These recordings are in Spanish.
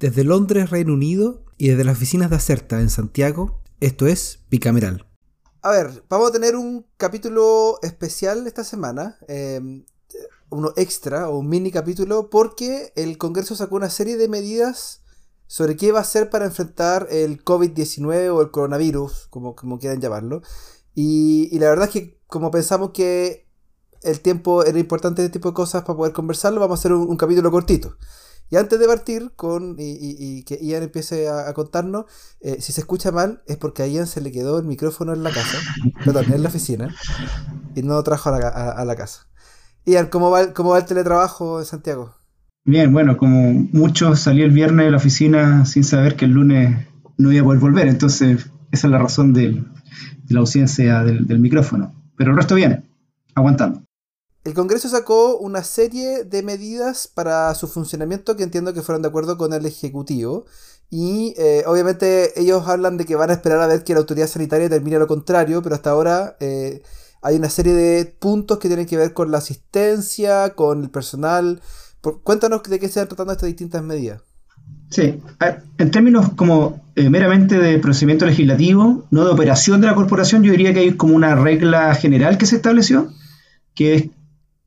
Desde Londres, Reino Unido, y desde las oficinas de Acerta en Santiago, esto es Bicameral. A ver, vamos a tener un capítulo especial esta semana, em, uno extra o un mini capítulo, porque el Congreso sacó una serie de medidas sobre qué va a hacer para enfrentar el COVID-19 o el coronavirus, como, quieran llamarlo. Y, la verdad es que como pensamos que el tiempo era importante este tipo de cosas para poder conversarlo, vamos a hacer un capítulo cortito. Y antes de partir con y, que Ian empiece a, contarnos, eh, si se escucha mal es porque a Ian se le quedó el micrófono en la casa, perdón, en la oficina, y no lo trajo a la, casa. Ian, ¿cómo va, ¿cómo va el teletrabajo en Santiago? Bien, bueno, como muchos salí el viernes de la oficina sin saber que el lunes no iba a poder volver, entonces esa es la razón de la ausencia del, del micrófono. Pero el resto viene, aguantando. El Congreso sacó una serie de medidas para su funcionamiento que entiendo que fueron de acuerdo con el Ejecutivo. Y eh, obviamente ellos hablan de que van a esperar a ver que la autoridad sanitaria termine lo contrario, pero hasta ahora eh, hay una serie de puntos que tienen que ver con la asistencia, con el personal. cuéntanos de qué se están tratando estas distintas medidas. Sí, en términos como eh, meramente de procedimiento legislativo, no de operación de la corporación, yo diría que hay como una regla general que se estableció, que es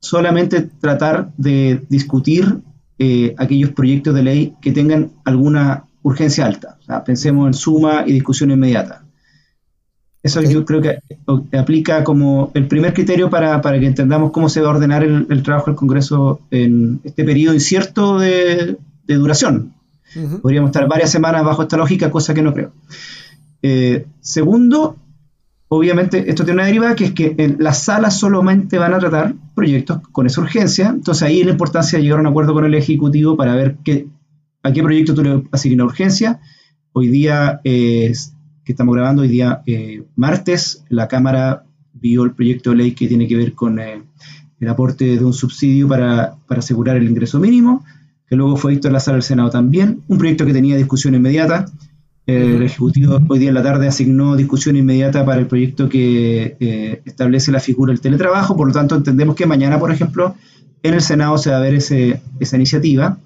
solamente tratar de discutir eh, aquellos proyectos de ley que tengan alguna urgencia alta. pensemos en suma y discusión inmediata. Eso yo creo que aplica como el primer criterio para, que entendamos cómo se va a ordenar el, trabajo del Congreso en este periodo incierto de, duración. Podríamos estar varias semanas bajo esta lógica, cosa que no creo. Eh, segundo, obviamente esto tiene una derivada que es que en las salas solamente van a tratar proyectos con esa urgencia, entonces ahí la importancia de llegar a un acuerdo con el Ejecutivo para ver qué, a qué proyecto tú le asignas urgencia. Hoy día, que estamos grabando, hoy día eh, martes, la Cámara vio el proyecto de ley que tiene que ver con eh, el aporte de un subsidio para, para asegurar el ingreso mínimo, que luego fue visto en la sala del Senado también, un proyecto que tenía discusión inmediata, el Ejecutivo hoy día en la tarde asignó discusión inmediata para el proyecto que eh, establece la figura del teletrabajo, por lo tanto entendemos que mañana, por ejemplo, en el Senado se va a ver esa iniciativa.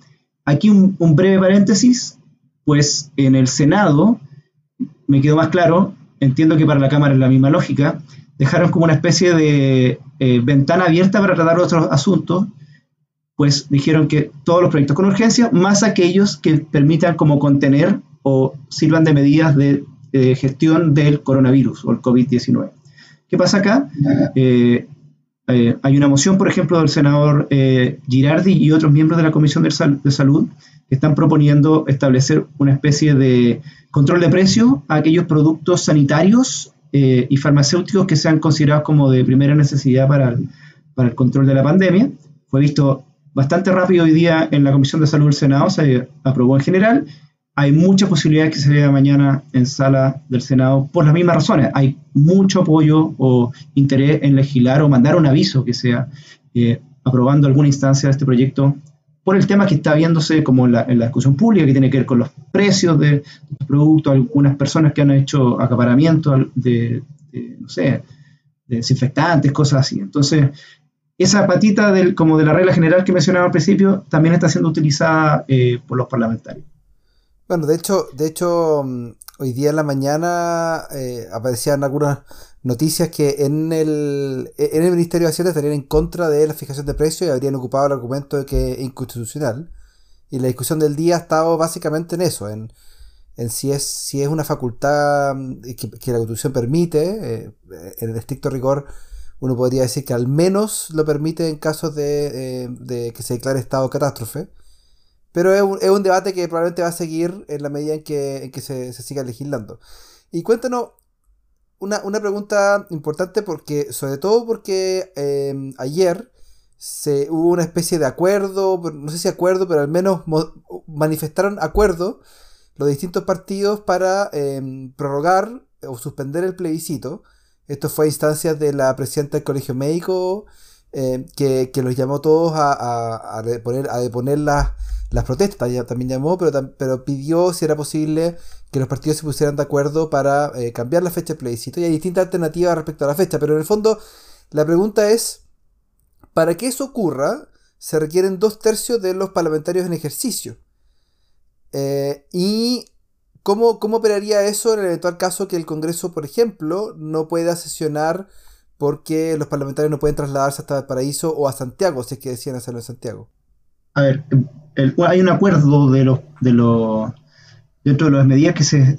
Aquí un, breve paréntesis, pues en el Senado, me quedó más claro, entiendo que para la Cámara es la misma lógica, dejaron como una especie de eh, ventana abierta para tratar otros asuntos, pues dijeron que todos los proyectos con urgencia, más aquellos que permitan como contener o sirvan de medidas de, gestión del coronavirus o el COVID-19. ¿Qué pasa acá? Eh, eh, hay una moción, por ejemplo, del senador eh, Girardi y otros miembros de la Comisión de, Salud que están proponiendo establecer una especie de control de precio a aquellos productos sanitarios y farmacéuticos que sean considerados como de primera necesidad para el, para el control de la pandemia. Fue visto bastante rápido hoy día en la Comisión de Salud del Senado, se aprobó en general hay muchas posibilidades que se vea mañana en sala del Senado por las mismas razones. Hay mucho apoyo o interés en legislar o mandar un aviso que sea eh, aprobando alguna instancia de este proyecto por el tema que está viéndose como en la, discusión pública, que tiene que ver con los precios de, los productos, algunas personas que han hecho acaparamiento de, no sé, de desinfectantes, cosas así. Entonces, esa patita del, como de la regla general que mencionaba al principio también está siendo utilizada eh, por los parlamentarios. Bueno, de hecho, de hecho, mm, hoy día en la mañana eh, aparecían algunas noticias que en el, e, en el Ministerio de Hacienda estarían en contra de la fijación de precios y habrían ocupado el argumento de que es inconstitucional. Y la discusión del día ha estado básicamente en eso, en, en si, es, si es una facultad mm, que, la Constitución permite, eh, en el estricto rigor uno podría decir que al menos lo permite en casos de, eh, de que se declare estado catástrofe pero es un, debate que probablemente va a seguir en la medida en que, se, siga legislando. Y cuéntanos una, pregunta importante porque, sobre todo porque em, ayer se, hubo una especie de acuerdo, no sé si acuerdo, pero al menos manifestaron acuerdo los distintos partidos para em, prorrogar o suspender el plebiscito. Esto fue a instancias de la presidenta del Colegio Médico, em, que, los llamó todos a, deponer, las las protestas, también llamó, pero, pidió si era posible que los partidos se pusieran de acuerdo para eh, cambiar la fecha del plebiscito. Y hay distintas alternativas respecto a la fecha, pero en el fondo la pregunta es, para que eso ocurra, se requieren dos tercios de los parlamentarios en ejercicio. Eh, y ¿cómo, ¿cómo operaría eso en el eventual caso que el Congreso, por ejemplo, no pueda sesionar porque los parlamentarios no pueden trasladarse hasta Paraíso o a Santiago, si es que decían hacerlo en Santiago? A ver, hay un acuerdo de los, de los dentro de las medidas que se,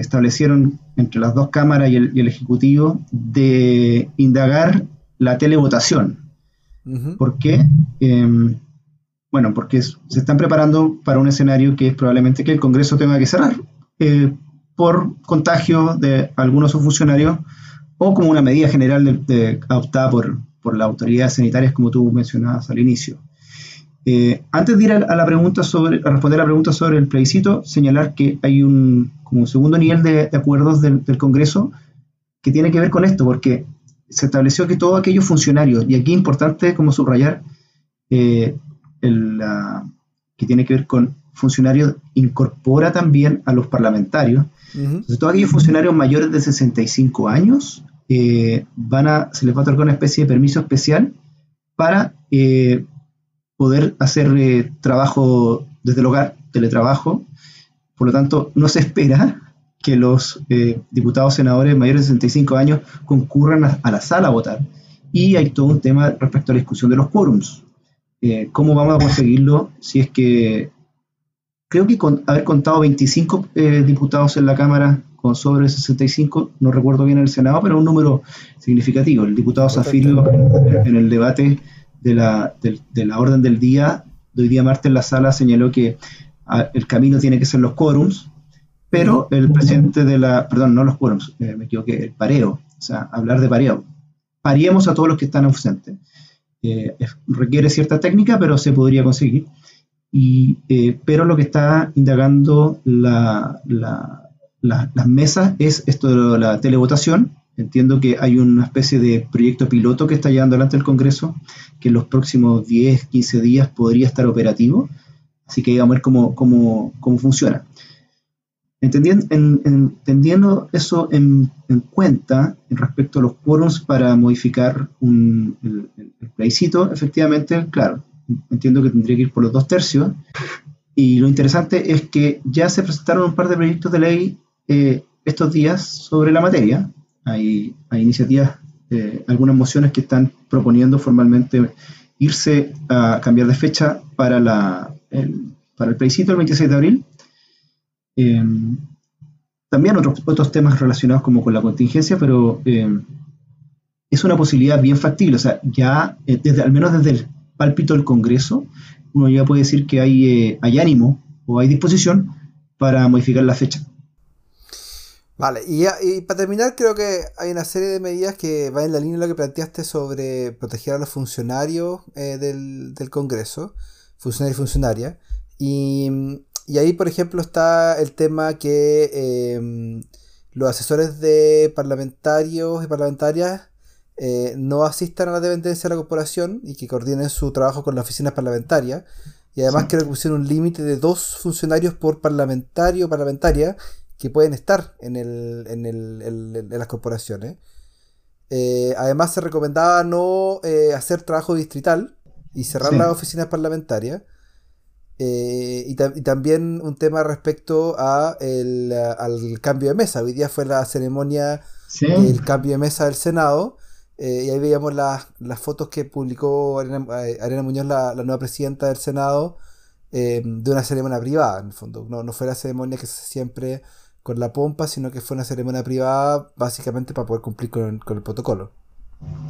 establecieron entre las dos cámaras y el, Ejecutivo de indagar la televotación. ¿Por qué? Em, bueno, porque se están preparando para un escenario que es probablemente que el Congreso tenga que cerrar eh, por contagio de algunos funcionarios o como una medida general de, adoptada por, por las autoridades sanitarias, como tú mencionabas al inicio. Eh, antes de ir a, la pregunta sobre, a responder a la pregunta sobre el plebiscito, señalar que hay un, como segundo nivel de, acuerdos del, Congreso que tiene que ver con esto, porque se estableció que todos aquellos funcionarios, y aquí es importante como subrayar, eh, que tiene que ver con funcionarios, incorpora también a los parlamentarios. Entonces, todos aquellos funcionarios mayores de 65 años eh, van a, se les va a otorgar una especie de permiso especial para poder hacer eh, trabajo desde el hogar, teletrabajo. Por lo tanto, no se espera que los eh, diputados senadores mayores de 65 años concurran a, la sala a votar. Y hay todo un tema respecto a la discusión de los quórums. Eh, ¿Cómo vamos a conseguirlo si es que creo que con haber contado 25 diputados en la Cámara con sobre 65, no recuerdo bien el Senado, pero un número significativo. El diputado Zafirio en el debate de la, de, la orden del día de hoy día martes en la sala señaló que ah, el camino tiene que ser los quórums, pero el presidente de la, perdón, no los quórums, eh, me equivoqué, el pareo, o sea, hablar de pareo. Pariemos a todos los que están ausentes. Eh, requiere cierta técnica, pero se podría conseguir. Y, eh, pero lo que está indagando la, las mesas es esto de la televotación, Entiendo que hay una especie de proyecto piloto que está llevando adelante el Congreso, que en los próximos 10, 15 días podría estar operativo. Así que vamos a ver cómo, cómo, cómo funciona. Entendiendo, entendiendo eso en, cuenta en respecto a los quórums para modificar un, el, plebiscito, efectivamente, claro, entiendo que tendría que ir por los dos tercios. Y lo interesante es que ya se presentaron un par de proyectos de ley eh, estos días sobre la materia, hay, iniciativas, eh, algunas mociones que están proponiendo formalmente irse a cambiar de fecha para, el, para el plebiscito el 26 de abril. Eh, también otros, otros temas relacionados como con la contingencia, pero es una posibilidad bien factible. O sea, ya desde, al menos desde el pálpito del Congreso, uno ya puede decir que hay ánimo o hay disposición para modificar la fecha. Vale, y, para terminar creo que hay una serie de medidas que van en la línea de lo que planteaste sobre proteger a los funcionarios eh, del, Congreso, funcionarios y funcionarias. Y, ahí, por ejemplo, está el tema que em, los asesores de parlamentarios y parlamentarias eh, no asistan a la dependencia de la corporación y que coordinen su trabajo con las oficinas parlamentarias. Y además creo que pusieron un límite de dos funcionarios por parlamentario o parlamentaria que pueden estar en, el, en, el, en, las corporaciones. Eh, además se recomendaba no eh, hacer trabajo distrital y cerrar las oficinas parlamentarias. Eh, y, también un tema respecto a el, al cambio de mesa. Hoy día fue la ceremonia del cambio de mesa del Senado. y ahí veíamos las, fotos que publicó Arena, Muñoz, la, la, nueva presidenta del Senado, de una ceremonia privada, en el fondo. No, no fue la ceremonia que se siempre con la pompa, sino que fue una ceremonia privada básicamente para poder cumplir con, el protocolo.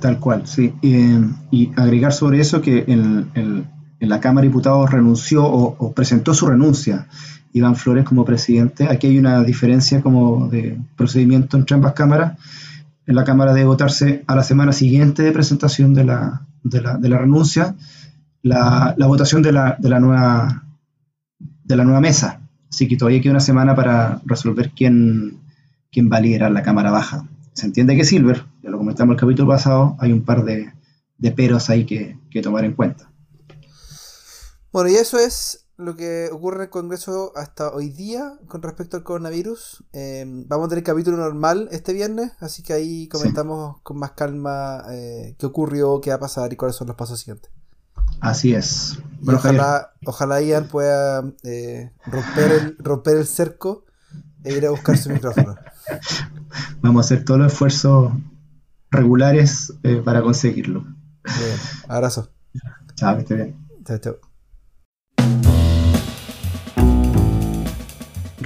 Tal cual, sí. y agregar sobre eso que en, la Cámara de Diputados renunció o, presentó su renuncia Iván Flores como presidente. Aquí hay una diferencia como de procedimiento entre ambas cámaras. En la Cámara debe votarse a la semana siguiente de presentación de la renuncia la, la votación de la, de la nueva de la nueva mesa. Así que todavía queda una semana para resolver quién, quién va a liderar la Cámara Baja. Se entiende que Silver, ya lo comentamos el capítulo pasado, hay un par de, peros ahí que, tomar en cuenta. Bueno, y eso es lo que ocurre en el Congreso hasta hoy día con respecto al coronavirus. Em, vamos a tener capítulo normal este viernes, así que ahí comentamos con más calma eh, qué ocurrió, qué va a pasar y cuáles son los pasos siguientes. Así es. Y ojalá, ojalá Ian pueda eh, romper, el, romper el cerco e ir a buscar su micrófono. Vamos a hacer todos los esfuerzos regulares eh, para conseguirlo. Bien, abrazo. Chao, que esté bien. Chao, chao.